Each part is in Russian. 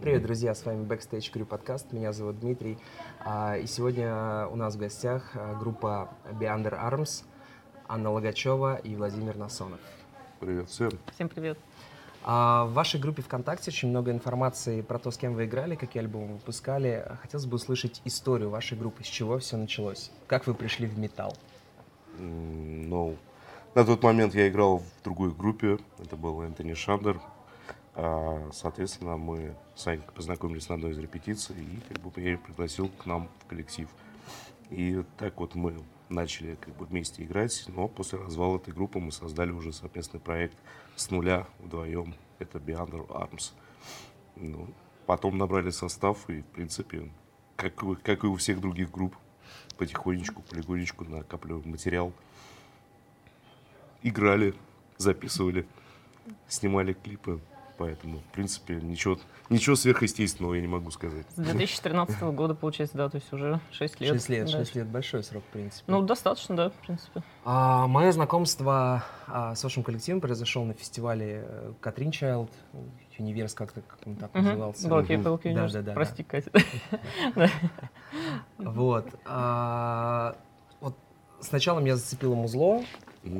Привет, друзья, с вами Backstage Crew подкаст, меня зовут Дмитрий, а, и сегодня у нас в гостях а, группа Beyonder Arms, Анна Логачева и Владимир Насонов. Привет всем. Всем привет. А, в вашей группе ВКонтакте очень много информации про то, с кем вы играли, какие альбомы выпускали. Хотелось бы услышать историю вашей группы, с чего все началось, как вы пришли в металл. Ну, на тот момент я играл в другой группе, это был Энтони Шандер. А, соответственно, мы с Анькой познакомились на одной из репетиций, и как бы я ее пригласил к нам в коллектив. И так вот мы начали как бы вместе играть, но после развала этой группы мы создали уже совместный проект с нуля вдвоем. Это Beyond Arms. Ну, потом набрали состав и, в принципе, как, как и у всех других групп, потихонечку, полигонечку накапливаем материал. Играли, записывали, снимали клипы. Поэтому, в принципе, ничего, ничего сверхъестественного я не могу сказать. С 2013 года, получается, да, то есть уже 6 лет. 6 лет, да. 6 лет, большой срок, в принципе. Ну, достаточно, да, в принципе. А, мое знакомство а, с вашим коллективом произошло на фестивале э, Катрин Чайлд, Универс как-то как он так назывался. Мгм. Кейпл Да, да, да, Прости, Катя. Вот. а, вот сначала меня зацепило музло,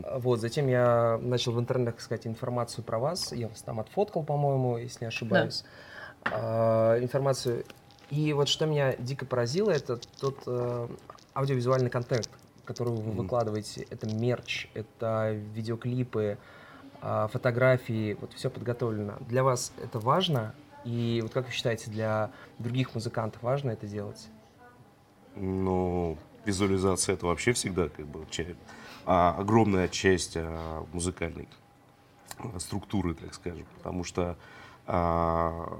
А, вот, затем я начал в интернетах искать информацию про вас, я вас там отфоткал, по-моему, если не ошибаюсь, А, информацию. И вот что меня дико поразило, это тот э, аудиовизуальный контент, который вы Мгм. выкладываете. Это мерч, это видеоклипы, а, фотографии, вот все подготовлено. Для вас это важно? И вот как вы считаете, для других музыкантов важно это делать? Ну, визуализация это вообще всегда как бы ча- а, огромная часть а, музыкальной а, структуры, так скажем. Потому что а,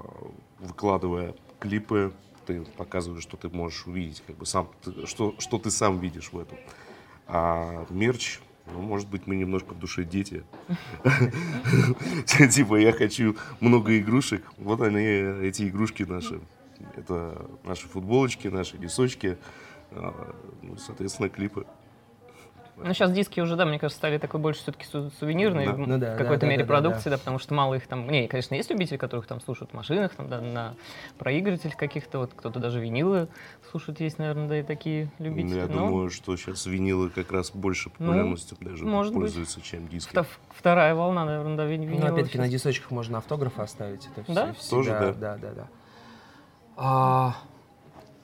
выкладывая клипы, ты показываешь, что ты можешь увидеть, как бы сам, что, что ты сам видишь в этом. А мерч, ну, может быть, мы немножко в душе дети. Типа, я хочу много игрушек. Вот они, эти игрушки наши. Это наши футболочки, наши носочки, а, ну, соответственно, клипы. Ну, сейчас диски уже, да, мне кажется, стали такой больше все-таки сувенирной, Да. в Ну да, в да, какой-то да, мере да, да, продукции, да. потому что мало их там... Не, конечно, есть любители, которых там слушают в машинах, там, да, на проигрывателях каких-то, вот кто-то даже винилы слушает, есть, наверное, да, и такие любители. Ну, Я но думаю, что сейчас винилы как раз больше популярностью даже Ну, может быть. пользуются, чем диски. вто- вторая волна, наверное, да, вин- Ну, опять-таки, на дисочках можно автографы оставить. Это Да? всё- Тоже, да. Да, да, да. А,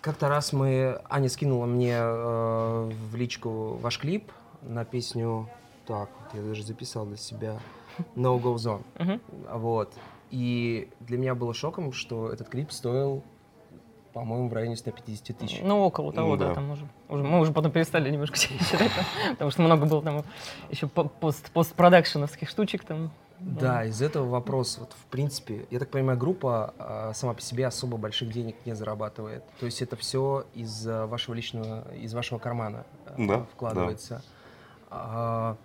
как-то раз мы... Аня скинула мне э, в личку ваш клип на песню... Так, вот я даже записал для себя. No Go Zone. Мгм. Вот. И для меня было шоком, что этот клип стоил, по-моему, в районе 150 тысяч. Ну, около того, Ну, да. да. там уже, уже. Мы уже потом перестали немножко считать, потому что много было там еще по- пост, постпродакшеновских штучек там. Да, из этого вопрос, вот в принципе, я так понимаю, группа а, сама по себе особо больших денег не зарабатывает. То есть это все из а, вашего личного, из вашего кармана а, Да, вкладывается. А,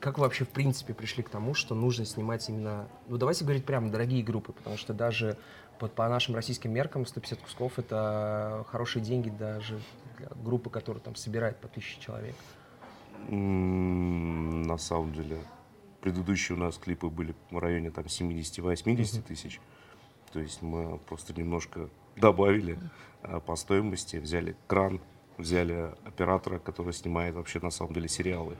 как вы вообще в принципе пришли к тому, что нужно снимать именно, ну давайте говорить прямо, дорогие группы, потому что даже под, по нашим российским меркам 150 кусков это хорошие деньги даже для группы, которая там собирает по тысяче человек. На самом деле, предыдущие у нас клипы были в районе там 70-80 тысяч. То есть мы просто немножко добавили а, по стоимости, взяли кран, взяли оператора, который снимает вообще на самом деле сериалы.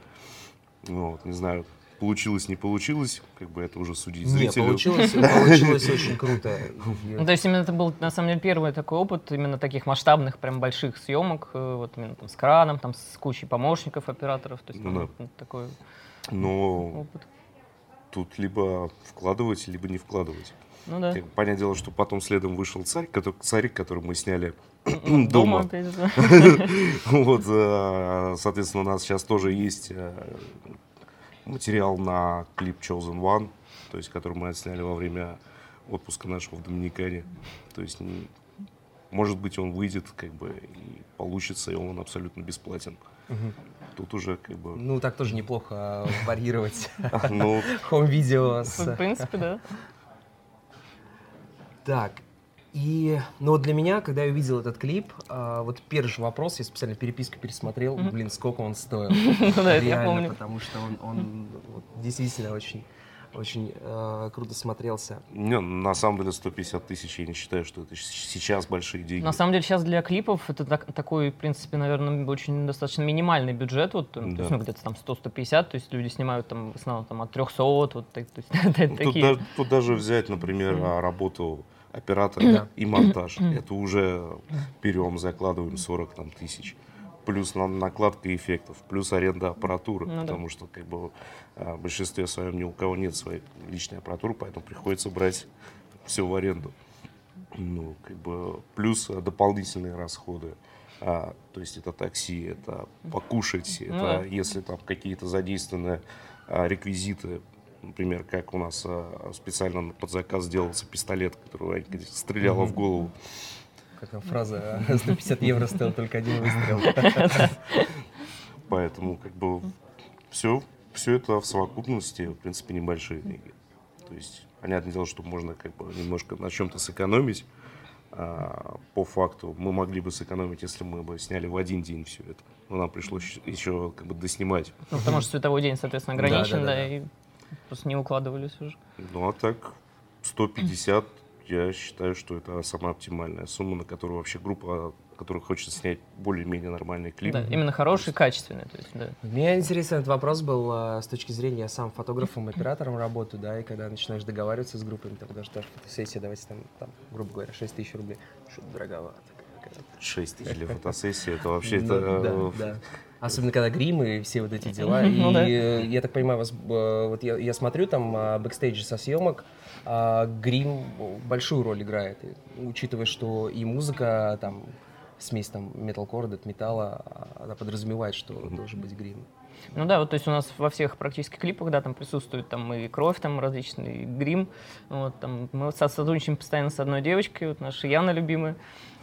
Ну Вот, не знаю, получилось, не получилось, как бы это уже судить Не, зрителю. получилось, получилось очень круто. Ну, то есть именно это был, на самом деле, первый такой опыт именно таких масштабных, прям больших съемок, э, вот именно там с краном, там с кучей помощников, операторов, то есть Ну да. ну, такой Но опыт. тут либо вкладывать, либо не вкладывать. Ну да. Как бы Понятное дело, что потом следом вышел царь, который, царик, который мы сняли Дома. Вот, э, соответственно, у нас сейчас тоже есть э, материал на клип Chosen One, то есть, который мы отсняли во время отпуска нашего в Доминикане. То есть, может быть, он выйдет, как бы, и получится, и он абсолютно бесплатен. Тут уже, как бы, Ну, так тоже неплохо а, варьировать ну, хом-видео В принципе, да. Так, и, ну, вот для меня, когда я увидел этот клип, а, вот первый же вопрос, я специально переписку пересмотрел, блин, сколько он стоил. Ну Реально, потому что он, действительно очень очень э, круто смотрелся. Не, на самом деле 150 тысяч, я не считаю, что это сейчас большие деньги. На самом деле сейчас для клипов это так- такой, в принципе, наверное, очень достаточно минимальный бюджет, вот, э, то Да. есть, ну, где-то там 100-150, то есть люди снимают там в основном там от 300, вот, так- то есть, Ну, Тут, такие... да- тут даже взять, например, а, работу оператора Да. и монтаж. Это уже берем, закладываем 40 там, тысяч. Плюс на- накладка эффектов, плюс аренда аппаратуры. Ну да. потому что как бы, а, в большинстве своем ни у кого нет своей личной аппаратуры, поэтому приходится брать все в аренду. Ну, как бы, плюс дополнительные расходы. А, то есть это такси, это покушать, Ну это да. если там какие-то задействованы а, реквизиты, например, как у нас а, специально под заказ делался пистолет, который стреляла в голову. Как там фраза, 150 евро стоил только один выстрел. Поэтому как бы все, все это в совокупности, в принципе, небольшие деньги. То есть, понятное дело, что можно как бы немножко на чем-то сэкономить. А, по факту мы могли бы сэкономить, если мы бы сняли в один день все это. Но нам пришлось еще- как бы доснимать. Ну, потому что световой день, соответственно, Да, да, ограничен, да, да, да. и просто не укладывались уже. Ну а так 150, я считаю, что это самая оптимальная сумма, на которую вообще группа, которая хочет снять более-менее нормальный клип. Да, именно хороший, качественный, то есть, да. Меня интересен этот вопрос был а, с точки зрения, я сам фотографом, оператором работаю, да, и когда начинаешь договариваться с группами, там даже даже фотосессия, давайте там, там, грубо говоря, 6 тысяч рублей, что-то дороговато. какая-то. 6 тысяч для фотосессии, это вообще Ну, это, да, э, да. Особенно когда грим и все вот эти дела. Ну и да. я так понимаю, вас, э, вот я, я смотрю там а, бэкстейджи со съемок, а, грим большую роль играет. И, учитывая, что и музыка там смесь там металкора, металла, она подразумевает, что должен быть грим. Ну да, вот то есть у нас во всех практически клипах, да, там присутствует там и кровь, там различный и грим. Вот, там, мы сотрудничаем постоянно с одной девочкой, вот наша Яна любимая.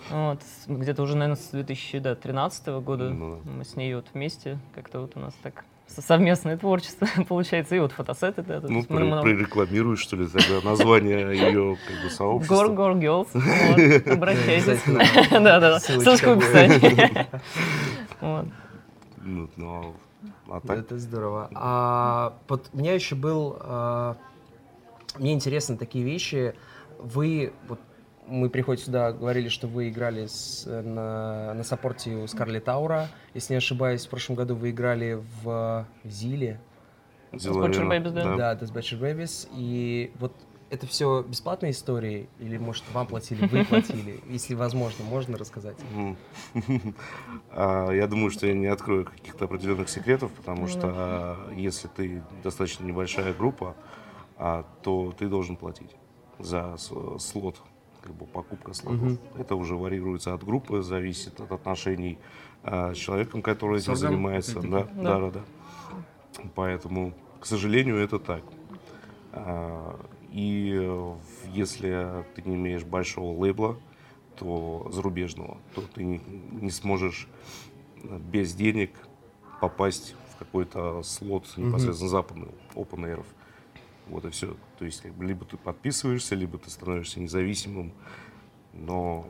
Вот, где-то уже, наверное, с 2013 года Ну да. мы с ней вот вместе, как-то вот у нас так со- совместное творчество получается. И вот фотосеты, да. ну, про- много- прорекламируешь, что ли, тогда название ее как бы сообщества. Гор Гор Girls. Вот, обращайтесь. Да-да-да. Ссылочка Ссылочка в описании. Ну, ну, а так, Это здорово. А, вот у меня еще был... а, мне интересны такие вещи. Вы... Вот, мы приходим сюда, говорили, что вы играли с- на, на саппорте у Скарлетт Таура. Если не ошибаюсь, в прошлом году вы играли в Зиле. дела Dispatcher. Babies, да? Да, Dispatcher Babies. И вот это все бесплатные истории? Или, может, вам платили, вы платили? Если возможно, можно рассказать? А, Я думаю, что я не открою каких-то определенных секретов, потому Ну что если ты достаточно небольшая группа, а, то ты должен платить за слот, как бы покупка слотов. Это уже варьируется от группы, зависит от отношений а, с человеком, который этим занимается. да, да, да. Поэтому, к сожалению, это так. И э, если ты не имеешь большого лейбла, то зарубежного, то ты не, сможешь э, без денег попасть в какой-то слот непосредственно западный, open air. Вот и все. То есть, как бы, либо ты подписываешься, либо ты становишься независимым, но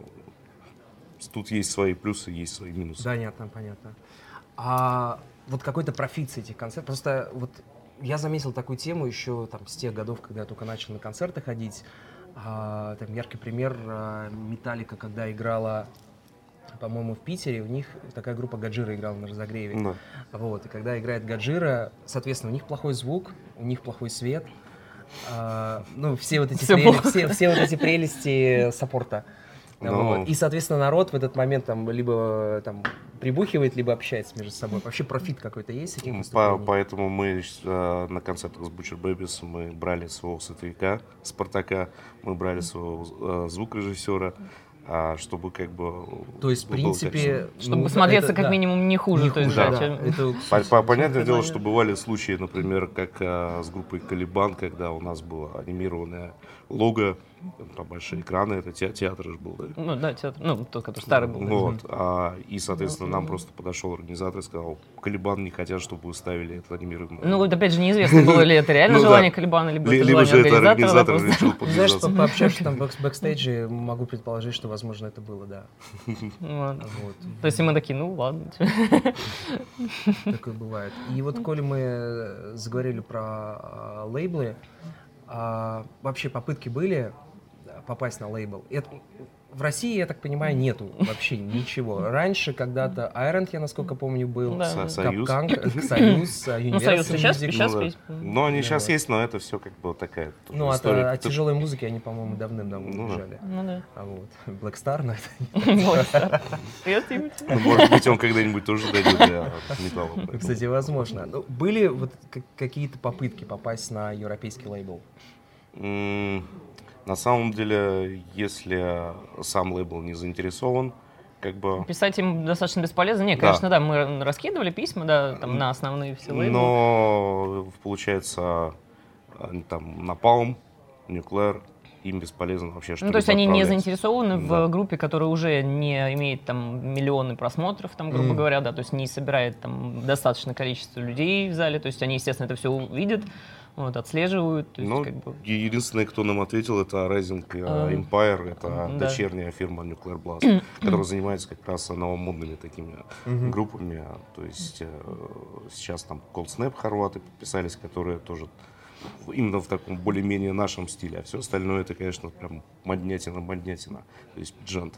тут есть свои плюсы, есть свои минусы. Понятно, понятно. А вот какой-то профит с этих концертов. Просто вот я заметил такую тему еще там с тех годов, когда я только начал на концерты ходить. А, там яркий пример а, Металлика, когда играла, по-моему, в Питере, у них такая группа Гаджира играла на разогреве. Да. Вот, и когда играет Гаджира, соответственно, у них плохой звук, у них плохой свет. А, ну, все вот эти, Всё преле- все, все вот эти прелести саппорта. Ну. Вот. И, соответственно, народ в этот момент там либо там прибухивает, либо общается между собой. Вообще профит какой-то есть с этих По- поэтому мы э, на концертах с Butcher Babies мы брали своего световика Спартака, мы брали своего э, звукорежиссера, а, чтобы как бы... То есть, в принципе... качественно. Чтобы ну, смотреться это- как да. минимум не хуже. Не то есть, хуже, да, да. Это, По- по- Понятное дело, что бывали случаи, например, как а, с группой Caliban, когда у нас было анимированное лого Там большие экраны, это те- театр же был, да? Ну, да, театр. Ну, тот, который старый был. да. Вот. А, и, соответственно, нам Ну, просто подошел организатор и сказал, Caliban не хотят, чтобы вы ставили это анимированное. Ну, вот опять же, неизвестно, было ли это реально Ну да. желание Caliban а, либо Ли- это Либо желание же это организатора. да, организатор просто. решил Знаешь, по- пообщавшись там бэк- бэкстейджи, могу предположить, что, возможно, это было, да. То есть мы такие, ну ладно. Такое бывает. И вот, коли мы э, заговорили про а, лейблы, а, вообще попытки были да, попасть на лейбл. Это, в России, я так понимаю, нету вообще ничего. Раньше когда-то Iron, я насколько помню, был. Да. Союз. Капкан, Союз, а, Ну, Союз сейчас, Ну да. есть. Ну, они Да, сейчас вот. есть, но это все как бы такая Ну, от, история. от тяжелой музыки они, по-моему, давным-давно Ну убежали. Ну да. А вот Black Star, но это ну, может быть, он когда-нибудь тоже дойдет до металла. Кстати, возможно. Ну, были вот какие-то попытки попасть на европейский лейбл? На самом деле, если сам лейбл не заинтересован, как бы... Писать им достаточно бесполезно. Не, Да. конечно, да, мы раскидывали письма, да, там на основные все лейблы. Но получается, там Напалм, Nuclear, им бесполезно вообще что Ну, то есть они не заинтересованы Да. в группе, которая уже не имеет там миллионы просмотров, там, грубо Мгм. говоря, да, то есть не собирает там достаточное количество людей в зале, то есть они, естественно, это все увидят, вот, отслеживают, то есть Ну, как бы... е- единственное, кто нам ответил, это Rising э, А, Empire, это да. дочерняя фирма Nuclear Blast, которая занимается как раз новомодными такими Мгм. группами. То есть э, сейчас там Cold Snap хорваты подписались, которые тоже именно в таком более-менее нашем стиле, а все остальное это, конечно, прям моднятина-моднятина. То есть джент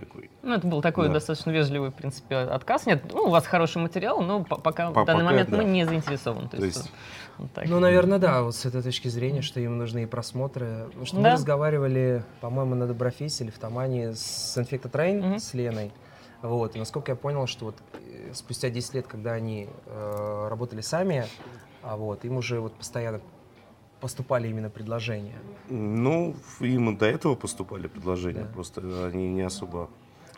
такой. Ну, это был такой Да. достаточно вежливый, в принципе, отказ. Нет, ну, у вас хороший материал, но по- пока По- в данный пока, момент да. мы не заинтересованы. То, То есть, есть- вот так. Ну, наверное, да, вот с этой точки зрения, что им нужны и просмотры. Потому что мы Да. разговаривали, по-моему, на Доброфесе или в Тамане с Train, Мгм. с Леной. Вот, и насколько я понял, что вот э, спустя 10 лет, когда они э, работали сами, а вот, им уже вот постоянно поступали именно предложения. Ну, им до этого поступали предложения, Да. просто они не особо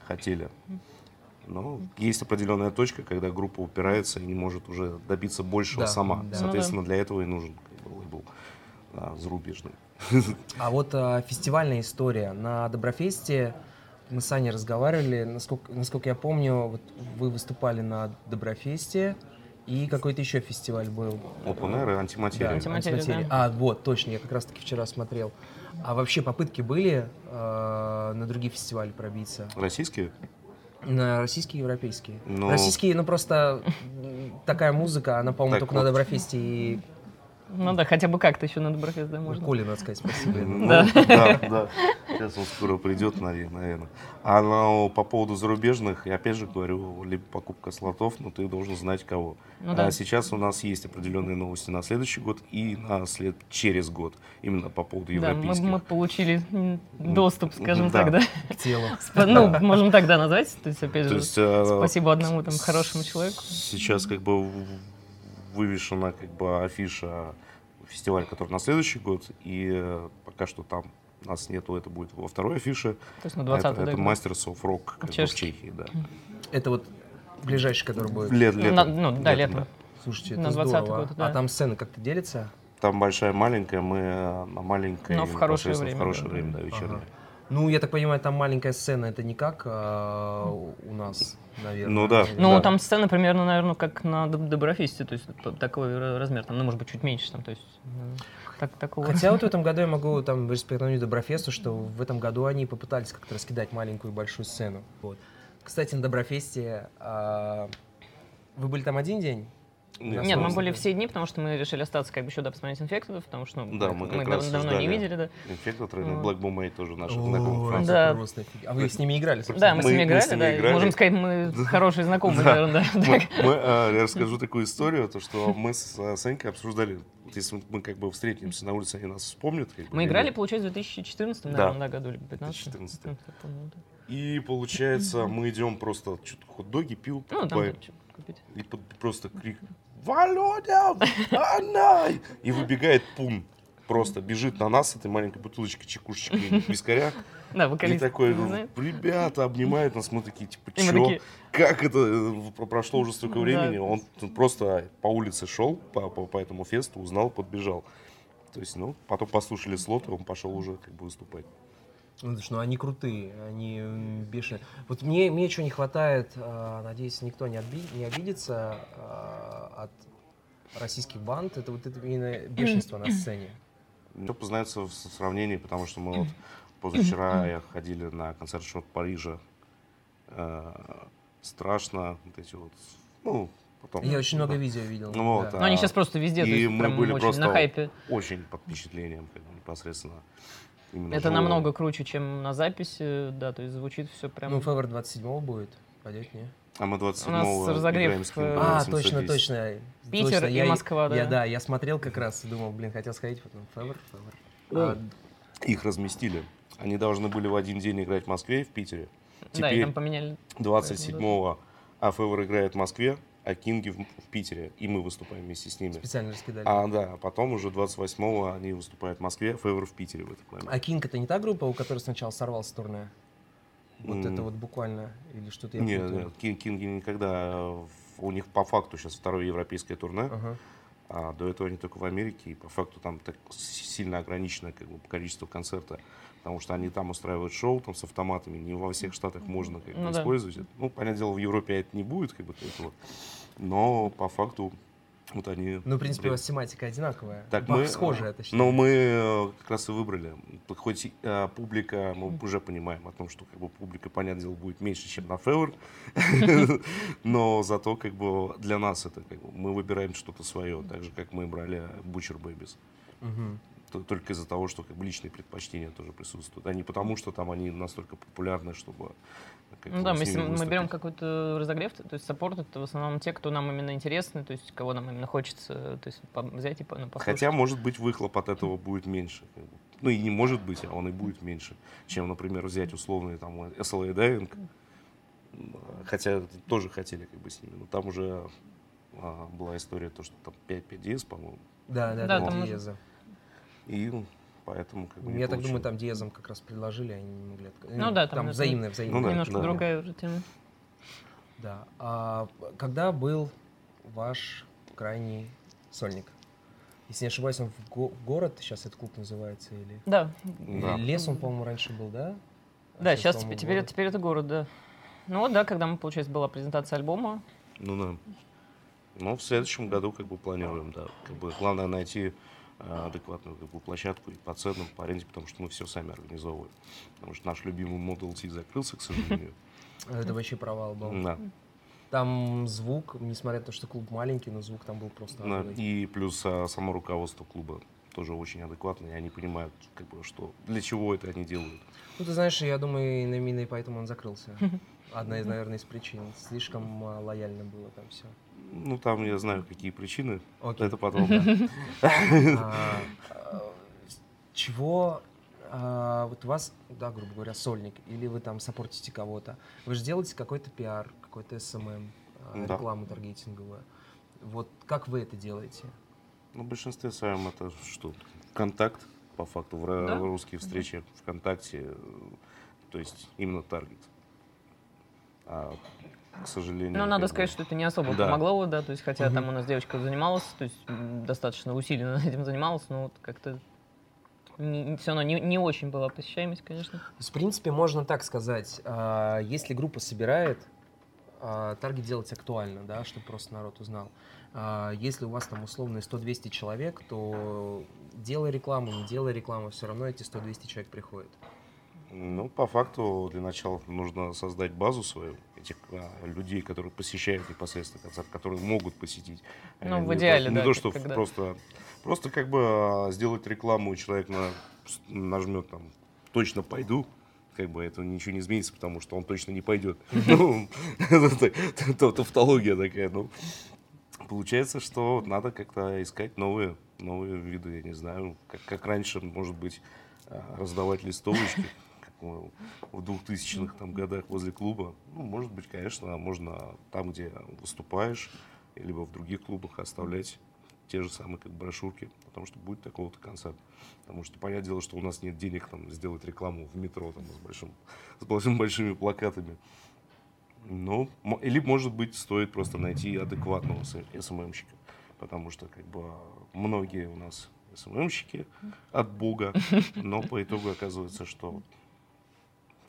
хотели. Но есть определенная точка, когда группа упирается и не может уже добиться большего Да, сама. да. Соответственно, для этого и нужен как бы, лейбл а, зарубежный. А вот а, фестивальная история. На Доброфесте мы с Аней разговаривали, насколько, насколько я помню, вот вы выступали на Доброфесте, и какой-то еще фестиваль был. Open Air и антиматерия. Да, Антиматерия, антиматерия. да. А, вот, точно, я как раз-таки вчера смотрел. А вообще попытки были э, на другие фестивали пробиться? Российские? На российские и европейские? Ну- Российские, ну просто такая музыка, она, по-моему, Так только вот. на Доброфесте и Ну да, хотя бы как-то еще на Доброфест, да, можно. Коле, надо сказать, спасибо. Ну, Да. да, да. Сейчас он скоро придет, наверное. А ну, по поводу зарубежных, я опять же говорю, либо покупка слотов, но ты должен знать кого. Ну да. А сейчас у нас есть определенные новости на следующий год и на след через год, именно по поводу Да, мы, европейских. мы получили доступ, скажем Да. так, да. К телу. Ну, можем так, да, назвать. То есть, опять То же, есть, э, спасибо одному там хорошему человеку. Сейчас как бы вывешена как бы афиша фестиваля, который на следующий год, и э, пока что там нас нету, это будет во второй афише. То есть на Это, 20 это Masters of Rock как бы в. Чехии, да. Это вот ближайший, который будет. Лет, летом. на- ну, да, летом. Слушайте, На это 20-й здорово. год, да. А там сцены как-то делятся? Там большая, маленькая, мы э, на маленькой Но в хорошее время, в хорошее да. время, да, вечернее. Ага. Ну, я так понимаю, там маленькая сцена, это не как а, у нас, наверное. Ну да. Ну, Да. там сцена примерно, наверное, как на Доб- Доброфесте, то есть такой ра- размер, там, ну, может быть, чуть меньше, там, то есть э, так, такого. Хотя вот в этом году я могу там респектовать Доброфесту, что в этом году они попытались как-то раскидать маленькую и большую сцену. Вот. Кстати, на Доброфесте а, вы были там один день? Нет, Нет, мы были все дни, потому что мы решили остаться как бы еще да, посмотреть инфектов, потому что ну, Да, мы как дав- раз давно не видели, да. Инфектор, Вот. Black Boom тоже наши знакомые. Да. А вы с ними играли, собственно? Да, мы, с Мы- ними мы играли, с ними да. играли. Можем сказать, мы хорошие знакомые, Да. наверное, да. Мы, мы, э, я расскажу такую историю, то что мы с э, Санькой обсуждали, вот если мы как бы встретимся на улице, они нас вспомнят. как бы, Мы или играли, получается, в 2014, Да. наверное, да, году, либо 15 2014. Ну. И получается, мы идем просто что-то хот-доги, пил, Ну, там покупаем. чё купить. И под- просто крик «Володя! Анай!» И выбегает Пун. Просто бежит на нас с этой маленькой бутылочкой чекушечки вискаря. Да, И вокалист. такой, ну, знает. ребята обнимают нас, мы такие, типа, И чё? Как это? э, про- Прошло уже столько времени. Он просто по улице шел, по, по, по этому фесту, узнал, подбежал. То есть, ну, потом послушали слот, и он пошел уже как бы выступать. Ну, потому что, ну, они крутые, они бешеные. Вот мне, мне чего не хватает, а, надеюсь, никто не, отби- не обидится а, от российских банд, это вот это именно бешенство на сцене. Все познается в сравнении, потому что мы вот позавчера я ходили на концерт Шот Парижа. Э, страшно, вот эти вот, ну, потом. Я очень много видео видел. Ну вот, да. Ну, они А, сейчас просто везде, и мы были очень просто на хайпе. Очень под впечатлением, как бы, непосредственно. Именно Это живого. намного круче, чем на записи, да, то есть звучит все прям... Ну, Февр 27 будет, пойдет, не? А мы 27 У нас разогрев, играем с э, Кингом А, 710. точно, точно. Питер Точно, и я- Москва, да. Я, да, я смотрел как раз и думал, блин, хотел сходить, потом Февр, Февр. А, Их разместили. Они должны были в один день играть в Москве и в Питере. Да, и Теперь там поменяли. 27-го Афевр играет в Москве, а Кинги в, в Питере. И мы выступаем вместе с ними. специально раскидали. А, да, потом уже 28-го они выступают в Москве, Февр в Питере в этот момент. А Кинг это не та группа, у которой сначала сорвался турне? Вот М. это вот буквально, или что-то я Нет, путаю? нет, Кин- Кинги никогда... э, У них по факту сейчас второе европейское турне. Ага. А до этого они только в Америке, и по факту там так сильно ограниченное как бы, количество концерта, потому что они там устраивают шоу там, с автоматами, не во всех штатах можно как бы, Ну да. использовать. это. Ну, понятное дело, в Европе это не будет, как бы, этого, но по факту вот они... Ну, в принципе, у вас тематика одинаковая. так Бах, мы, схожая, точнее. Но мы э, как раз и выбрали. Хоть э, публика, мы уже понимаем о том, что как бы публика, понятное дело, будет меньше, чем на Февр, но зато как бы для нас это как бы мы выбираем что-то свое, так же как мы брали Butcher Babies. Только из-за того, что как бы личные предпочтения тоже присутствуют, а не потому, что там они настолько популярны, чтобы как Ну да, мы, если мы берем какой-то разогрев, то есть саппорт, это в основном те, кто нам именно интересны, то есть кого нам именно хочется то есть, взять и ну, послушать. Хотя, может быть, выхлоп от этого будет меньше. Ну и не может быть, а он и будет меньше, чем, например, взять условный там SLA Diving. Хотя тоже хотели как бы с ними, но там уже а, была история, то, что там 5-5 диез, по-моему. Да, да, Да, да, там. И поэтому как бы не Я так думаю, получилось. там диезом как раз предложили, они не могли отказать. Ну да, там там это- взаимное, взаимное. Ну да. Немножко другая уже тема. Да. А когда был ваш крайний сольник? Если не ошибаюсь, он в, го- в город, сейчас этот клуб называется, или... Да, Да. Лес он, по-моему, раньше был, да? А да, сейчас теперь, город. теперь это город, да. Ну вот, да, когда мы, получается, была презентация альбома, Ну да. Но в следующем году как бы планируем, да. Как бы главное найти адекватную как бы, площадку и по ценам, по аренде, потому что мы все сами организовываем. Потому что наш любимый Model T закрылся, к сожалению. Это вообще провал был. Да. Там звук, несмотря на то, что клуб маленький, но звук там был просто Да. И плюс а, само руководство клуба тоже очень адекватно, и они понимают, как бы, что для чего это они делают. Ну, ты знаешь, я думаю, именно поэтому он закрылся. Одна из, наверное, из причин. Слишком а, лояльно было там все. Ну, там я знаю, какие причины. Окей. Это потом. А, чего а, вот у вас, да, грубо говоря, сольник, или вы там саппортите кого-то, вы же делаете какой-то пиар, какой-то SMM, а, рекламу таргетинговую. Вот как вы это делаете? Ну, в большинстве своем это что? Контакт, по факту, в, ра- Да. в русские встречи ВКонтакте, э, то есть именно таргет. А, к сожалению... Ну, надо сказать, что это не особо Да. помогло, да, то есть, хотя Мгм. там у нас девочка занималась, то есть достаточно усиленно этим занималась, но вот как-то все равно не, не очень была посещаемость, конечно. В принципе, можно так сказать, а, если группа собирает, а, таргет делать актуально, да, чтобы просто народ узнал. А, Если у вас там условно 100-200 человек, то делай рекламу, не делай рекламу, все равно эти 100-200 человек приходят. Ну, по факту, для начала нужно создать базу свою, этих а, людей, которые посещают непосредственно концерт, которые могут посетить. Ну, не в то- идеале, Не да, то, как- что когда- просто, просто как бы а, сделать рекламу, и человек на, нажмет там «точно пойду», как бы это ничего не изменится, потому что он точно не пойдет. Ну, это Тавтология такая, ну. Получается, что надо как-то искать новые, новые виды, я не знаю, как, как раньше, может быть, а, раздавать листовочки, мы в 2000-х там годах возле клуба. Ну, может быть, конечно, можно там, где выступаешь, либо в других клубах оставлять те же самые как брошюрки, потому что будет такого-то концерт. Потому что, понятное дело, что у нас нет денег там, сделать рекламу в метро там, с, большим, с большими, большими плакатами. Ну, или, может быть, стоит просто найти адекватного SMM щика. Потому что, как бы, многие у нас SMM щики от бога, но по итогу оказывается, что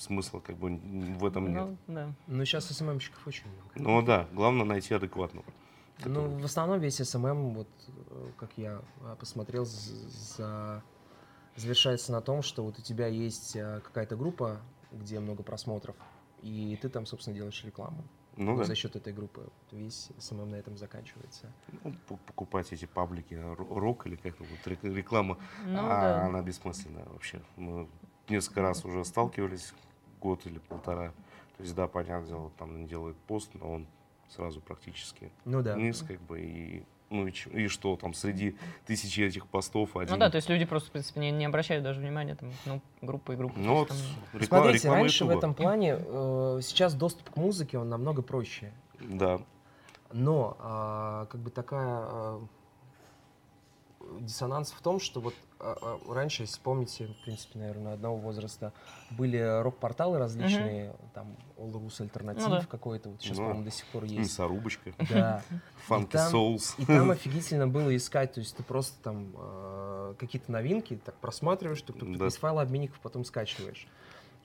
смысла как бы в этом нет. Ну, да. Ну, сейчас SMM щиков очень много. Ну да, главное найти адекватного. Ну, в основном весь SMM, вот э, как я а, посмотрел, за... завершается на том, что вот у тебя есть а, какая-то группа, где много просмотров, и ты там, собственно, делаешь рекламу. Ну Вот да, За счет этой группы весь SMM на этом заканчивается. Ну, покупать эти паблики, рок или как-то вот рек- реклама, Ну, а, да. она бессмысленная вообще. Мы несколько раз уже сталкивались, год или полтора. То есть, да, понятное дело, там делает пост, но он сразу практически Ну да. вниз, как бы, и, ну, и, и что там, среди тысячи этих постов один... Ну да, то есть люди просто, в принципе, не, не обращают даже внимания, там, ну, группа и группа. Ну вот, есть реклама, Смотрите, реклама раньше в Ютуба. этом плане э, сейчас доступ к музыке он намного проще. Да, Но а, как бы такая а, диссонанс в том, что вот а, а, раньше, если помните, в принципе, наверное, одного возраста, были рок-порталы различные, там All Rus Альтернатив Ну да. какой-то, вот сейчас, Ну по-моему, до сих пор есть. мясорубочка, Да. фанки там- соус. И там офигительно было искать, то есть ты просто там э, какие-то новинки так просматриваешь, -тук, Да. из файла обменников потом скачиваешь.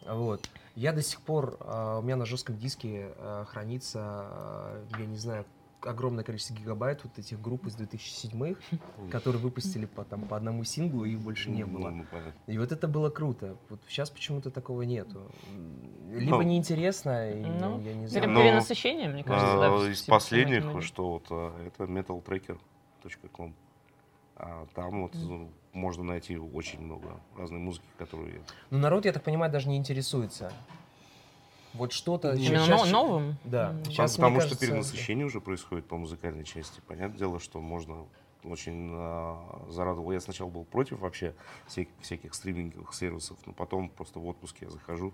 Вот. Я до сих пор, э, у меня на жестком диске э, хранится, э, я не знаю, огромное количество гигабайт вот этих групп из 2007-х, которые выпустили по, там, по одному синглу, и их больше не Ну, было. ну. И вот это было круто. Вот сейчас почему-то такого нету. Либо Ну, неинтересно, и, Ну, я не знаю. Но, перенасыщение, мне кажется. А, Из в- последних, что вот а, это metaltracker.com. А Там вот ну, можно найти очень много разной музыки, которую Ну, народ, я так понимаю, даже не интересуется. Вот что-то... Именно но- новым? Да. Сейчас, Потому мне что кажется, перенасыщение уже происходит по музыкальной части. Понятное дело, что можно очень а, зарадовал. Я сначала был против вообще всяких, всяких стриминговых сервисов, но потом просто в отпуске я захожу,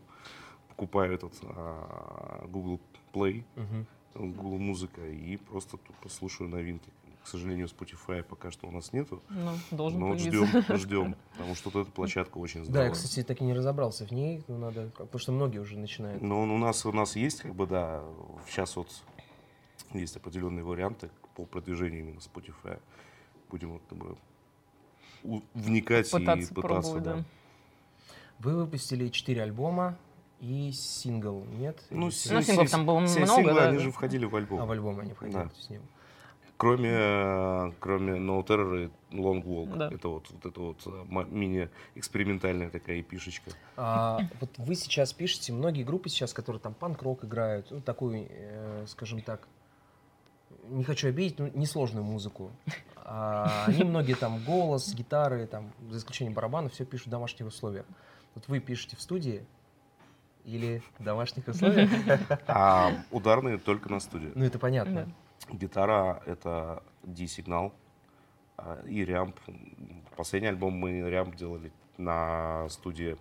покупаю этот а, Google Play, Мгм. Google Музыка и просто тупо слушаю новинки. К сожалению, Spotify пока что у нас нету, Ну, должен но появиться. ждем, ждем, потому что вот эта площадка очень Да, здоровая. я, кстати, так и не разобрался в ней, ну, надо, потому что многие уже начинают. Но он у нас у нас есть как бы да, сейчас вот есть определенные варианты по продвижению именно Spotify. Будем вот как бы у- вникать Пытаться и пытаться, да. да. Вы выпустили четыре альбома и сингл, нет? Ну, си- Ну, синглов там было си- много, синглы, да, они да. же входили в альбом. А в альбом они входили Да. с ним. Кроме, э, кроме No Terror и Long Walk. Да. Это вот, вот это вот э, мини-экспериментальная такая эпишечка. А, вот вы сейчас пишете, многие группы сейчас, которые там панк-рок играют, ну, такую, э, скажем так, не хочу обидеть, но несложную музыку. А, они многие там голос, гитары, там, за исключением барабанов, все пишут в домашних условиях. Вот вы пишете в студии или в домашних условиях? А ударные только на студии. Ну, это понятно. Гитара — это D-сигнал а, и рямп. Последний альбом мы рямп делали на студии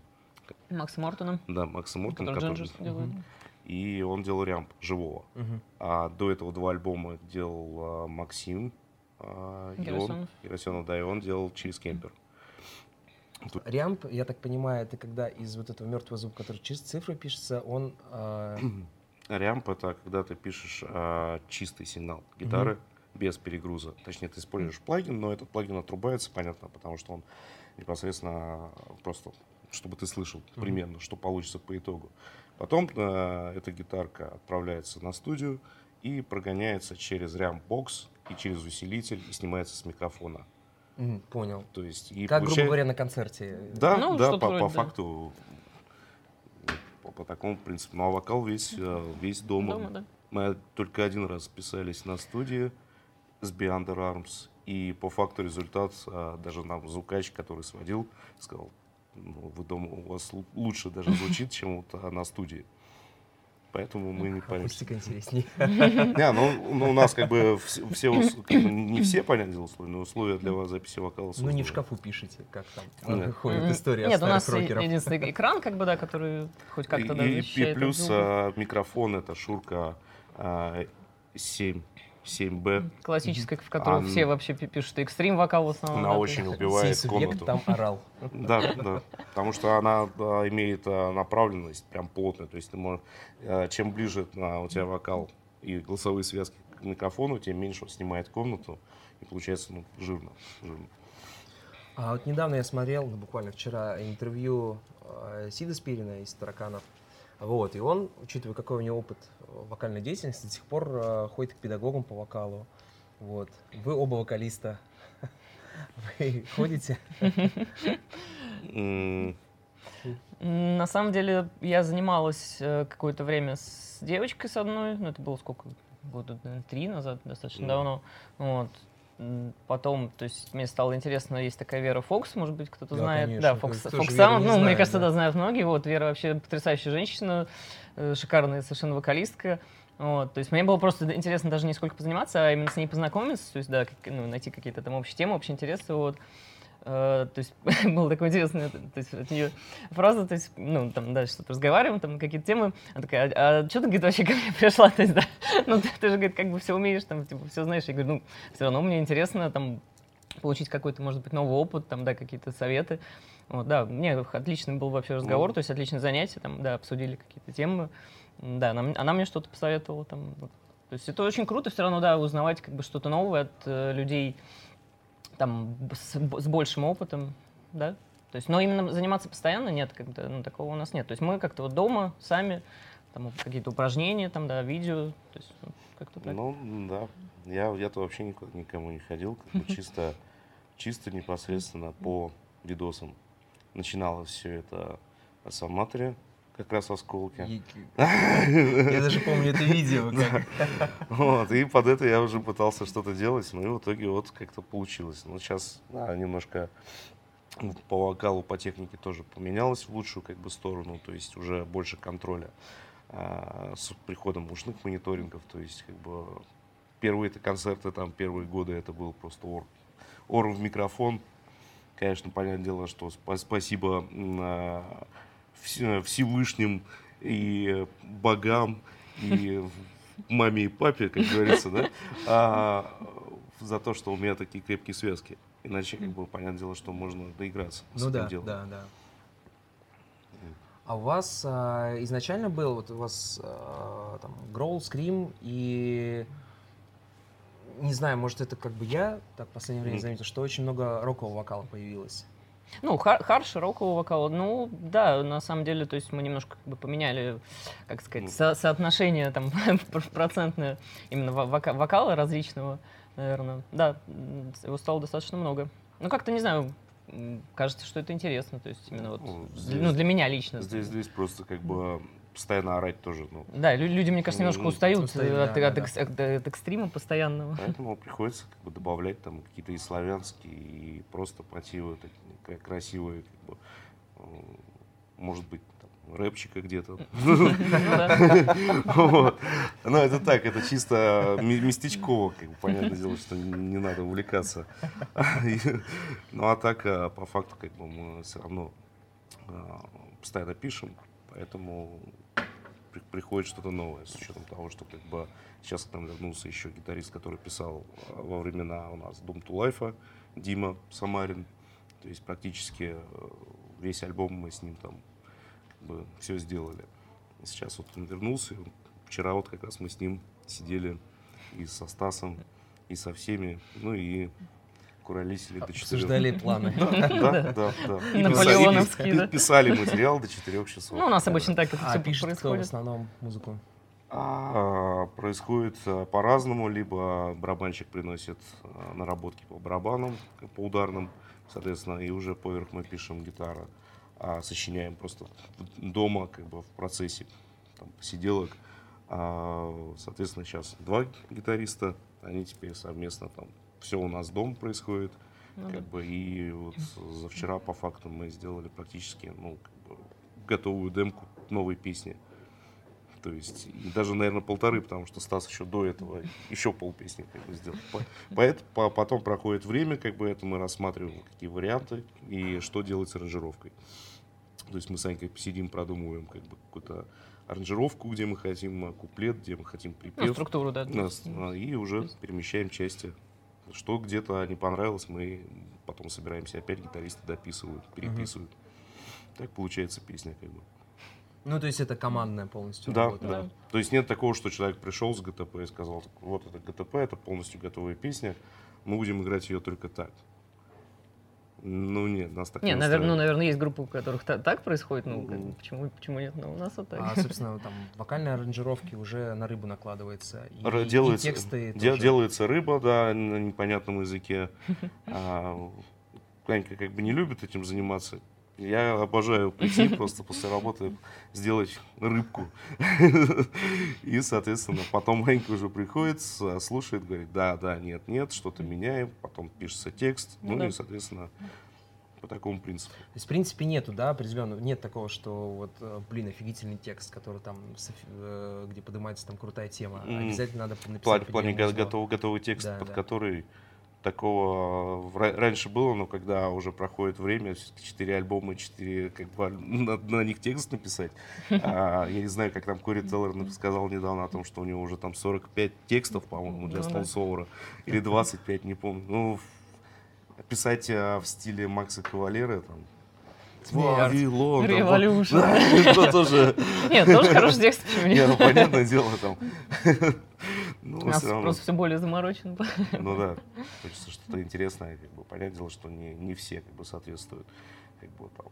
Макс Мортона, да, Макса Мортона, который который- делает. и он делал рямп живого. Мгм. А до этого два альбома делал а, Максим и он, Герасимов. Герасимов, да, и он делал через кемпер. Рямп, я так понимаю, это когда из вот этого мертвого звука, который через цифры пишется, он... а, Рямп это когда ты пишешь а, чистый сигнал гитары без перегруза. Точнее, ты используешь плагин, но этот плагин отрубается, понятно, потому что он непосредственно просто, чтобы ты слышал примерно, что получится по итогу. Потом а, эта гитарка отправляется на студию и прогоняется через рямп-бокс и через усилитель и снимается с микрофона. понял. То есть и Как, грубо получает- говоря, на концерте. Да, Ну, да, по, вроде, по да. факту по, такому принципу. Ну а вокал весь, э, весь дома. Дома, да. Мы только один раз писались на студии с Beyond Arms. И по факту результат, а, даже нам звукач, который сводил, сказал, ну, вы дома, у вас лу- лучше даже звучит, чем вот а, на студии. Поэтому мы не паримся. Акустика интереснее. Не, ну, ну, у нас как бы все, все как бы не все, понятное условия, но условия для вас записи вокала Ну, не в шкафу пишете, как там Нет. ходит М, история Нет, у нас рокеров. единственный экран, как бы, да, который хоть как-то да, и, и плюс а, микрофон это Шурка а, 7, 7B. Классическая, в которую А, все вообще пи- пишут экстрим вокал в основном. Она да, очень убивает комнату. там орал. Да, да. Потому что она имеет а, направленность прям плотную. То есть ты можешь, а, чем ближе а, у тебя вокал и голосовые связки к микрофону, тем меньше он снимает комнату. И получается ну, жирно. жирно. А вот недавно я смотрел, ну, буквально вчера, интервью э, Сида Спирина из «Тараканов». Вот, и он, учитывая, какой у него опыт вокальной деятельности, до сих пор э, ходит к педагогам по вокалу. Вот. Вы оба вокалиста. Вы ходите? На самом деле я занималась э, какое-то время с девочкой с одной, ну это было сколько, года наверное, три назад, достаточно давно. Вот. Потом, то есть мне стало интересно, есть такая Вера Фокс, может быть, кто-то Да, знает. конечно, Да, Фокс, Фокс не ну, мне знает, кажется, да. да, знают многие. Вот, Вера вообще потрясающая женщина, э, шикарная совершенно вокалистка. Вот, то есть мне было просто интересно даже не сколько позаниматься, а именно с ней познакомиться, то есть, да, как- ну, найти какие-то там общие темы, общие интересы, вот. Э, то есть было такое интересное, то есть от нее фраза, то есть, ну, там дальше что-то разговариваем, там какие-то темы, она такая, а, что ты, говорит, вообще ко мне пришла, то есть, да, ну, ты, ты же, говорит, как бы все умеешь, там, типа, все знаешь, я говорю, ну, все равно мне интересно, там, получить какой-то, может быть, новый опыт, там, да, какие-то советы, вот, да, мне отличный был вообще разговор, Ну. то есть отличное занятие, там, да, обсудили какие-то темы, да, она, она мне что-то посоветовала, там, вот. то есть это очень круто все равно, да, узнавать как бы что-то новое от э, людей, там, с, с большим опытом, да, то есть, но именно заниматься постоянно нет, как-то, ну, такого у нас нет. То есть мы как-то вот дома сами, там какие-то упражнения, там, да, видео, то есть ну, как-то так. Ну, да. Я, я-то вообще никуда, никому не ходил, как бы чисто, чисто непосредственно по видосам. Начиналось все это на Саматре, как раз в осколке. И- Я даже помню это видео. Вот, и под это я уже пытался что-то делать, ну и в итоге вот как-то получилось. Ну, сейчас немножко по вокалу, по технике тоже поменялось в лучшую как бы сторону, то есть уже больше контроля а, с приходом ушных мониторингов, то есть как бы первые это концерты, там первые годы это был просто ор, ор в микрофон. Конечно, понятное дело, что спа- спасибо а, Всевышним и богам, и маме и папе, как говорится, да, а, за то, что у меня такие крепкие связки. Иначе, как бы, понятное дело, что можно доиграться с Ну этим да, делом. да, да. А у вас а, изначально был, вот у вас а, там Гроул, Скрим и не знаю, может это как бы я так в последнее время заметил, что очень много рокового вокала появилось. Ну, хар- хард, рокового вокала. Ну, да, на самом деле, то есть мы немножко как бы поменяли, как сказать, со- соотношение там пр- процентное именно во- вока- вокала различного, наверное. Да, его стало достаточно много. Ну, как-то, не знаю, кажется, что это интересно, то есть именно вот, Ну, здесь- ну, для меня лично. Здесь, здесь просто как бы постоянно орать тоже, ну, Да, лю- люди, мне кажется, немножко Ну, устают устают, э, да, от, да, от да. экс- от- от экстрима постоянного. Поэтому приходится как бы добавлять там какие-то и славянские, и просто мотивы такие кра- красивые, как бы, может быть, там, рэпчика где-то. Ну да. Вот. Но это так, это чисто ми- местечково, как бы, понятное дело, что не надо увлекаться. Ну а так, а, по факту, как бы мы все равно а, постоянно пишем, поэтому приходит что-то новое, с учетом того, что как бы сейчас к нам вернулся еще гитарист, который писал а, во времена у нас Doom to Life, Дима Самарин. То есть практически э, весь альбом мы с ним там как бы все сделали. Сейчас вот он вернулся, вчера вот как раз мы с ним сидели и со Стасом, и со всеми, ну и куролесили до четырех. Обсуждали планы. Да, да, да. Наполеоновские, писали- материал до четырех часов. Ну, у нас обычно так это А все пишет кто в происходит. основном музыку? А, происходит а, по-разному, либо барабанщик приносит наработки по барабанам, по ударным, соответственно, и уже поверх мы пишем гитара, а сочиняем просто дома, как бы в процессе там, посиделок. А, соответственно, сейчас два гитариста, они теперь совместно там, все у нас дома происходит, Ну как да. бы, и вот за вчера по факту мы сделали практически, ну, как бы, готовую демку новой песни. То есть и даже, наверное, полторы, потому что Стас еще до этого еще полпесни как бы сделал. По- Поэт, по- потом проходит время, как бы это мы рассматриваем, какие варианты и что делать с аранжировкой. То есть мы с Анькой посидим, продумываем как бы какую-то аранжировку, где мы хотим а, куплет, где мы хотим Ну, припев. структуру, да. Нас, а, и уже перемещаем части. Что где-то не понравилось, мы потом собираемся опять, гитаристы дописывают, переписывают. Так получается песня как бы. Ну, то есть это командная полностью Да, работа. да. То есть нет такого, что человек пришел с ГТП и сказал, вот это ГТП, это полностью готовая песня, мы будем играть ее только так. Ну нет, нас так Не, не наверное, ну, наверное, есть группы, у которых та- так происходит, ну, как Мгм. почему, почему нет, но у нас вот так. А, собственно, там вокальные аранжировки уже на рыбу накладывается. И, Р- и делается, тексты де- тоже. делается рыба, да, на непонятном языке. А, Анька как бы не любит этим заниматься. Я обожаю прийти просто после работы сделать рыбку. И, соответственно, потом Анька уже приходит, слушает, говорит, да, да, нет, нет, что-то меняем, потом пишется текст, Ну ну да. и, соответственно, по такому принципу. То есть, в принципе, нету, да, определенного, нет такого, что вот, э, блин, офигительный текст, который там, э, где поднимается там крутая тема. Обязательно надо написать плане, в плане музло. готовый, готовый текст, Да, под да. который такого ра- раньше было, но когда уже проходит время, четыре альбома, четыре, как бы, на, на них текст написать. А, я не знаю, как там Кори Теллер сказал недавно о том, что у него уже там 45 текстов, по-моему, для Ну. Stone Sour, или 25, не помню. Ну, писать а, в стиле Макса Кавалера, там. Вавилон, тоже, Нет, тоже хороший текст, ну, нет? понятное дело, там. Ну, У нас всё равно. просто все более заморочено. Ну да, хочется что-то интересное, как бы, понятное дело, что не, не все как бы соответствуют как бы там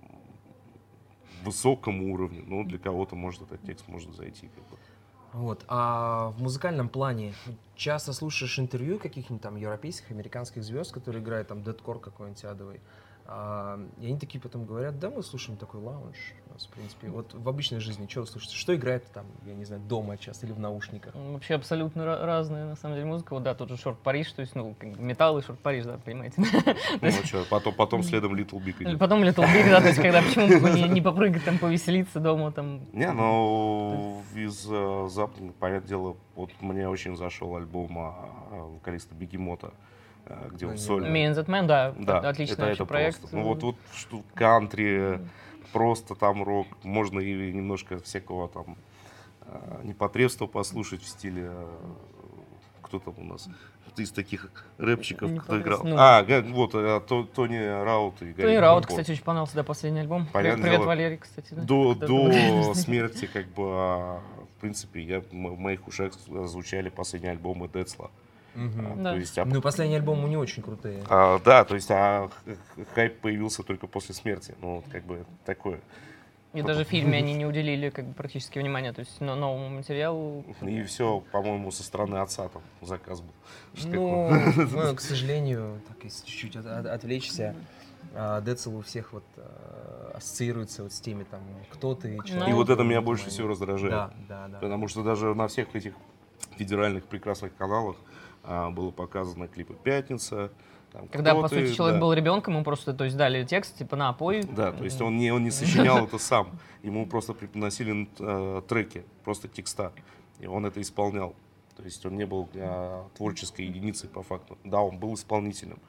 высокому уровню, но для кого-то может этот текст может зайти. Как бы. Вот. А в музыкальном плане часто слушаешь интервью каких-нибудь там европейских, американских звезд, которые играют там дедкор какой-нибудь адовый. А, и они такие потом говорят, да, мы слушаем такой лаунж. У нас, в принципе, вот в обычной жизни что вы слушаете? Что играет там, я не знаю, дома часто или в наушниках? Вообще абсолютно ра- разная, на самом деле, музыка. Вот да, тот же Шорт Париж, то есть, ну, как бы металл и Шорт Париж, да, понимаете. Ну, а чё, потом, потом следом Little Big идет. Потом Little Big, да, то есть, когда почему бы не, не попрыгать, там, повеселиться дома, там. Не, ну из э, западных, понятное дело, вот мне очень зашел альбом а, вокалиста Бегемота, э, где он Ну, не сольно. Me and That Man, да, Да, отличный это, это проект. просто. Ну вот, вот что кантри, просто там рок, можно и немножко всякого там э, непотребства послушать в стиле, э, кто там у нас, из таких рэпчиков, кто играл. Ну. А, вот, э, То- Тони Раут и Тони Гарри Раут, Барбор. кстати, очень понравился, да, последний альбом. Понятное Привет, дело, Валерий, кстати. да. До, до смерти, как бы, а, в принципе, я, в моих ушах звучали последние альбомы Децла. Мгм. Да. То есть, а Ну, и последний альбом у него очень крутые. А, да, то есть а хайп появился только после смерти. Ну, вот как бы такое. И даже в фильме они не уделили как бы практически внимания, то есть но- новому материалу. И все, по-моему, со стороны отца там заказ был. Ну, ну, к сожалению, так если чуть-чуть от- от- отвлечься, а, Децл у всех вот а, ассоциируется вот с теми там, кто ты, человек, И вот это меня ну, больше они- всего раздражает. Да, да, да. Потому что даже на всех этих федеральных прекрасных каналах было показано клипы «Пятница». там, Когда, «Кто по ты?», сути, человек да. был ребенком, ему просто то есть, дали текст, типа, на, пой. Да, то есть он не, он не сочинял это сам. Ему просто приносили э, треки, просто текста. И он это исполнял. То есть он не был э, творческой единицей по факту. Да, он был исполнителем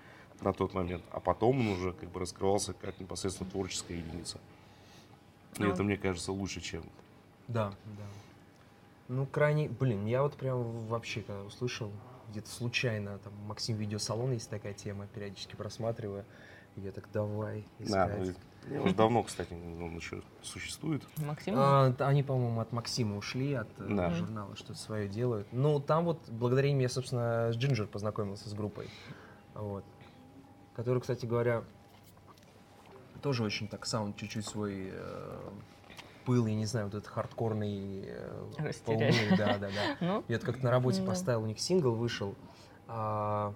на тот момент, а потом он уже как бы раскрывался как непосредственно творческая единица. И Ну. это, мне кажется, лучше, чем... Да, да. Ну, крайне, блин, я вот прям вообще когда услышал, где-то случайно, там, Максим Видеосалон есть такая тема, периодически просматриваю, и я так, давай Да, искать. ну, уже давно, кстати, он еще существует. Максим? А, они, по-моему, от Максима ушли, от э, Да. журнала, что-то свое делают. Ну, там вот, благодаря им я, собственно, с Джинджер познакомился с группой. Вот. Который, кстати говоря, тоже очень так саунд чуть-чуть свой э, пыл, я не знаю, вот этот хардкорный э, да, да, да. Ну, Я вот как-то на работе Да. поставил, у них сингл вышел, а,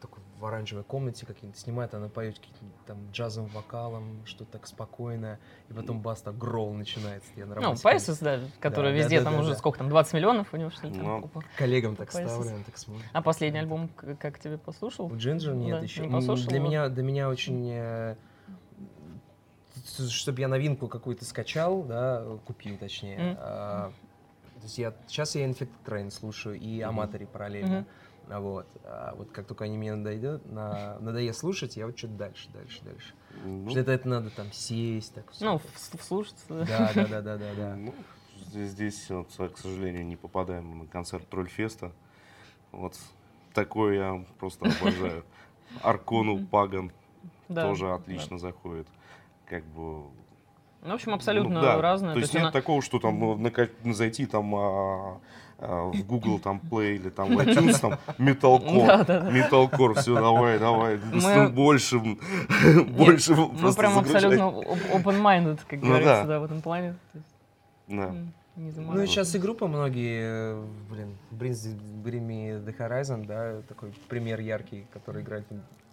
такой в оранжевой комнате какие-то снимает, она поет какие-то там джазовым вокалом, что-то так спокойное, и потом бас так начинается. Я на ну, Пайсес, да, который да, везде, да, там да, уже да. сколько там, 20 миллионов у него, что ли? там, Ну. покупал? коллегам так Пайсес. ставлю, он так смотрит. А последний альбом как тебе послушал? У Джинджер нет Да, еще. не послушал Для его? меня, для меня очень... чтобы я новинку какую-то скачал, да, купил точнее. Мгм. а, то есть я, сейчас я Infected Train слушаю и. Аматори параллельно. А вот, а вот как только они мне надоедут, на, надоест слушать, я вот что-то дальше, дальше, дальше. Ну, Потому что это, это надо там сесть, так. Ну, вс- вслушаться. да. Да, да, да, да, да, да. Ну, здесь, здесь вот, к сожалению, не попадаем на концерт Трольфеста. Вот такой я просто обожаю. Аркону Паган Да, тоже да. отлично заходит. Как бы Ну, в общем, абсолютно Ну, да. разное. То есть она- нет такого, что там ну, нака- зайти там а, а, в Google там Play или там iTunes там Metalcore. Metalcore, все, давай, давай, Мы- с большим, Нет, больше Мы прям абсолютно open-minded, как Ну говорится, да. в этом плане. То есть, Да. Ну и сейчас и группы многие, э, блин, Bring Me The Horizon, да, такой пример яркий, который играет,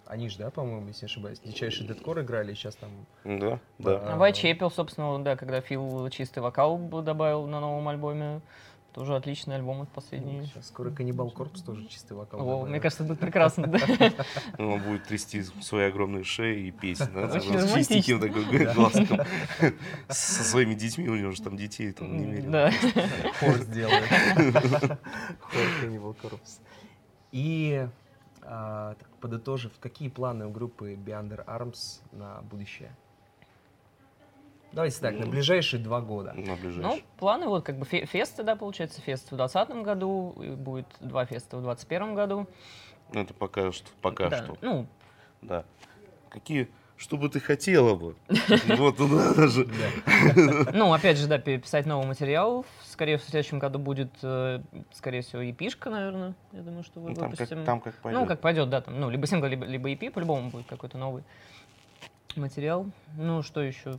они же, да, по-моему, если не ошибаюсь, дичайший дедкор играли, сейчас там... Да, да. Whitechapel, собственно, да, когда Фил чистый вокал добавил на новом альбоме, тоже отличный альбом от последний. Сейчас скоро Каннибал Корпус тоже чистый вокал. О, добавит. мне кажется, будет прекрасно, да. Он будет трясти свои огромные шеи и петь, да, с чистеньким такой глазком. Со своими детьми, у него же там детей там немерено. Да. Хор сделает. Хор Каннибал Корпус. И, подытожив, какие планы у группы Beyonder Arms на будущее? Давайте так, на Ну, ближайшие два года. На Ну, ближайший. планы вот как бы фе- фесты, да, получается, фест в 2020 году, и будет два феста в 2021 году. Ну, Это пока что, пока Да, что. Ну, Да. Какие, что бы ты хотела бы? Вот, ну, надо же. ну, опять же, да, переписать новый материал. Скорее, в следующем году будет, э, скорее всего, епишка, наверное. Я думаю, что вы Ну, Там как, выпустим. там как Ну, пойдет. как пойдет, да, там, ну, либо сингл, либо, EP, по-любому будет какой-то новый материал. Ну, что еще?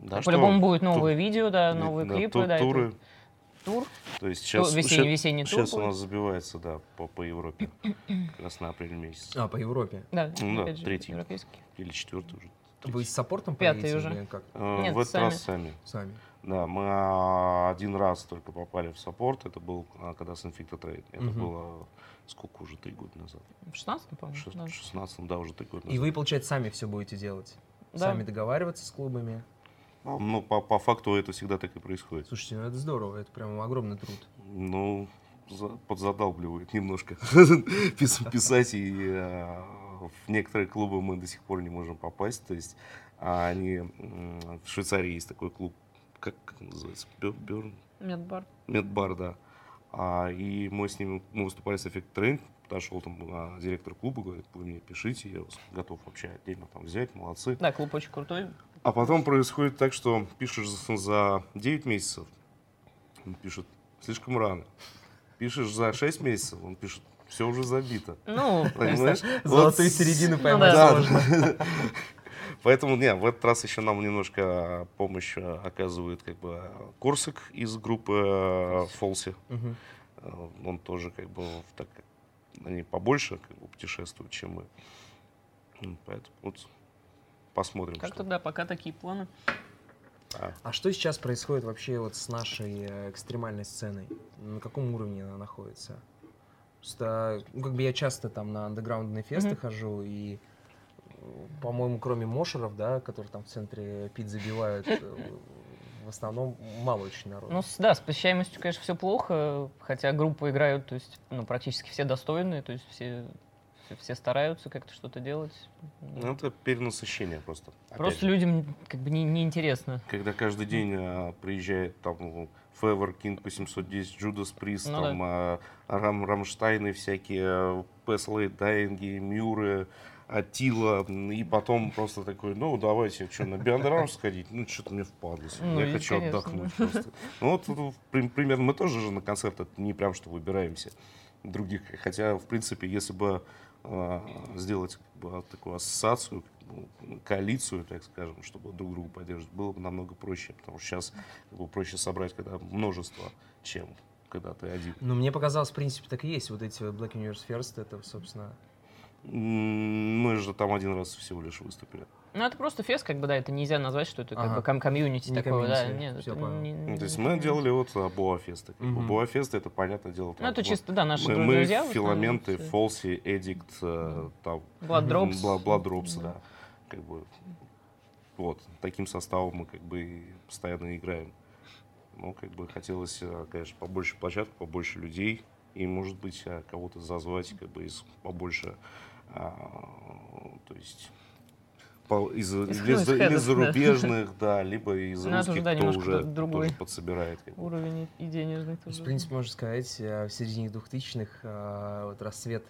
Да, по-любому будет новые видео, да, новые клипы, да, туры. Тур. То есть сейчас, весенний- весенний тур сейчас у нас забивается, да, по, по Европе. Как раз на апрель месяц. А, по Европе. Да, Ну да, третий. европейский. Или четвертый уже. Вы с саппортом Пятый поедете уже. или как? Э, Нет, в этот сами. раз сами. Сами. Да, мы один раз только попали в саппорт. Это был, а, когда с Infected Trade. Это Мгм. было сколько уже, три года назад? В 16 по-моему, В да. 16 да, уже три года И назад. вы, получается, сами все будете делать? Да. Сами договариваться с клубами? А, Ну, по, по факту это всегда так и происходит. Слушайте, ну это здорово, это прям огромный труд. Ну, за- подзадалбливает немножко пис- писать, и э, в некоторые клубы мы до сих пор не можем попасть. То есть а они в Швейцарии есть такой клуб, как, как он называется? Бер- Берн? Met Bar. Met Bar, да. А, и мы с ним, мы выступали с Infected Rain, подошел там а, директор клуба, говорит, вы мне пишите, я вас готов вообще отдельно там взять, молодцы. Да, клуб очень крутой. А потом происходит так, что пишешь за- за 9 месяцев, он пишет, слишком рано. Пишешь за 6 месяцев, он пишет, все уже забито. Ну, Понимаешь? Золотую Вот середину Ну поймать да. сложно. Поэтому, не, в этот раз еще нам немножко помощь э, оказывает как бы Корсак из группы э, Фолси. Э, Он тоже как бы так они побольше как бы путешествуют, чем мы. Поэтому вот посмотрим. как-то что. да, пока такие планы. А, А что сейчас происходит вообще вот с нашей э, экстремальной сценой? На каком уровне она находится? Просто, ну, как бы я часто там на андеграундные фесты Мгм. хожу, и, э, по-моему, кроме мошеров, да, которые там в центре пит забивают, э, в основном мало очень народу. Ну, с- да, с посещаемостью, конечно, все плохо, хотя группы играют, то есть, ну, практически все достойные, то есть все, все, все стараются как-то что-то делать. ну, это перенасыщение просто. Просто же. людям как бы не, неинтересно. Когда каждый день а, приезжает там Февер, Кинг по 710, Джудас Прист, Ну там а, Рам, Рамштайны всякие, Песлей, Дайнги, Мюры, Атила, и потом просто такой, ну давайте, что, на Биандерам сходить? Ну что-то мне впадло Ну, я хочу конечно, отдохнуть да. просто. Ну вот, вот, при- примерно, мы тоже же на концерт не прям что выбираемся других, хотя, в принципе, если бы а, сделать как бы, такую ассоциацию, бы, коалицию, так скажем, чтобы друг друга поддерживать, было бы намного проще, потому что сейчас как бы, проще собрать, когда множество, чем когда ты один. Ну, мне показалось, в принципе, так и есть. Вот эти Black Universe First, это, собственно... Мы же там один раз всего лишь выступили. Ну, это просто фест, как бы, да, это нельзя назвать, что это как Ага. бы ком- комьюнити Не такое, да. комьюнити, Нет, всё это понял. не- Ну, то есть не мы делали вот а, Боафеста. Как бы. Мгм. Боафест это, понятное дело, Ну, это вот чисто, да, наши мы, дру- мы друзья. основном, филаменты. Фолси, Эдикт, э, там, Blood Drops. Бла- Blood Drops, Да. да. Как бы, вот, таким составом мы как бы и постоянно играем. Ну, как бы хотелось, э, конечно, побольше площадок, побольше людей. И, может быть, э, кого-то зазвать как бы из побольше, а, то есть из, Из или, да. зарубежных, да, либо из Ну, это русских, уже, да, кто немножко уже другой тоже подсобирает. Уровень и денежный То есть, тоже. в принципе, можно сказать, э, в середине 2000-х э, вот рассвет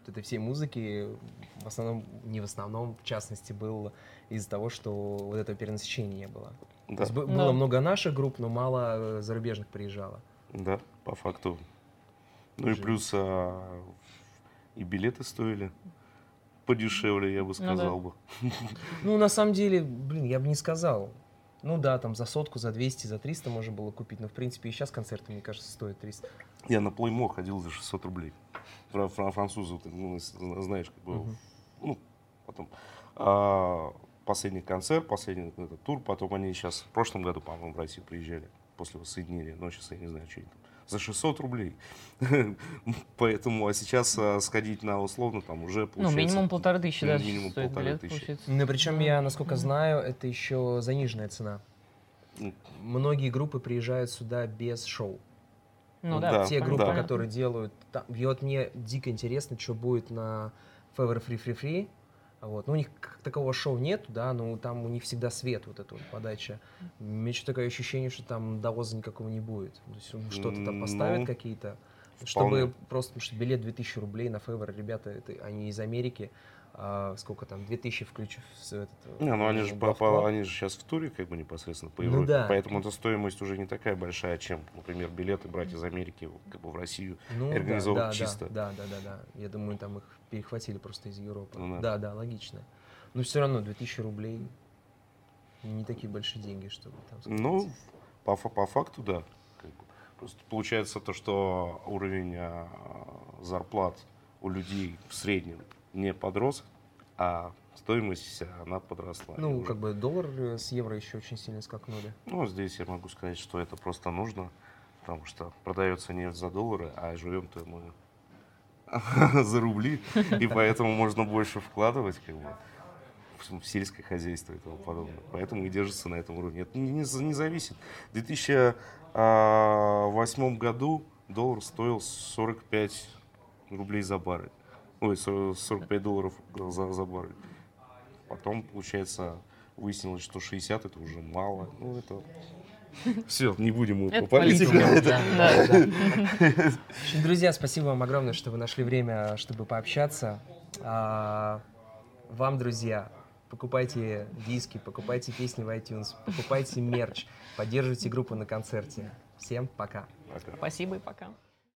вот этой всей музыки в основном, не в основном, в частности, был из-за того, что вот этого перенасыщения не было. То Да, есть бы- Да. было много наших групп, но мало э, зарубежных приезжало. да, по факту. Ну и Жень. плюс а, и билеты стоили подешевле, я бы да. сказал бы. Ну, на самом деле, блин, я бы не сказал. Ну да, там за сотку, за 200, за 300 можно было купить, но в принципе и сейчас концерты, мне кажется, стоят 300. Я на Плеймо ходил за 600 рублей. Фра- фра- Французы, ты, ну, знаешь, как бы, Мгм. ну, потом. А, последний концерт, последний этот тур, потом они сейчас, в прошлом году, по-моему, в Россию приезжали после воссоединения, но сейчас я не знаю, что они там, за 600 рублей. Поэтому, а сейчас а, сходить на условно, там уже Ну, получается... минимум полторы тысячи, да, ну, минимум полторы билет, тысячи. получается. Ну, причем я, насколько знаю, это еще заниженная цена. Ну, Многие группы приезжают сюда без шоу. Ну Ну да, да, Те группы, которые делают... Там, и вот мне дико интересно, что будет на Fever Free Free Free. Вот. Ну, у них как такового шоу нету, да, но там у них всегда свет, вот эта вот подача. У меня что-то такое ощущение, что там довоза никакого не будет. То есть он что-то там поставят Ну, какие-то. вполне. Чтобы просто, потому что билет 2000 рублей на Fever, ребята, это, они из Америки, а, сколько там, 2000 включив в этот... Не, ну они же, э, по- они же сейчас в туре как бы непосредственно по Ну Европе, да. поэтому эта стоимость уже не такая большая, чем, например, билеты брать из Америки как бы в Россию. Ну, да, организовывать да, чисто. Да, да, да, да, да. Я думаю, там их перехватили просто из Европы. Ну да, да. да, логично. Но все равно 2000 рублей не такие большие деньги, чтобы там сказать. Ну, по, по факту, да. Как бы. Просто получается то, что уровень а, зарплат у людей в среднем не подрос, а стоимость она подросла. Ну, уже- как бы доллар э, с евро еще очень сильно скакнули. Ну, здесь я могу сказать, что это просто нужно, потому что продается нефть за доллары, а живем-то мы за рубли, и поэтому можно больше вкладывать как бы, в сельское хозяйство и тому подобное. Поэтому и держится на этом уровне. Это не, не не зависит. В 2008 году доллар стоил 45 рублей за баррель. Ой, со- 45 долларов за, за баррель. Потом, получается, выяснилось, что 60 это уже мало. Ну, это... Все, не будем мы Это по политике. политика. Да, Да. да. Друзья, спасибо вам огромное, что вы нашли время, чтобы пообщаться. А, Вам, друзья, покупайте диски, покупайте песни в iTunes, покупайте мерч, поддерживайте группу на концерте. Всем пока. Пока. Спасибо и пока.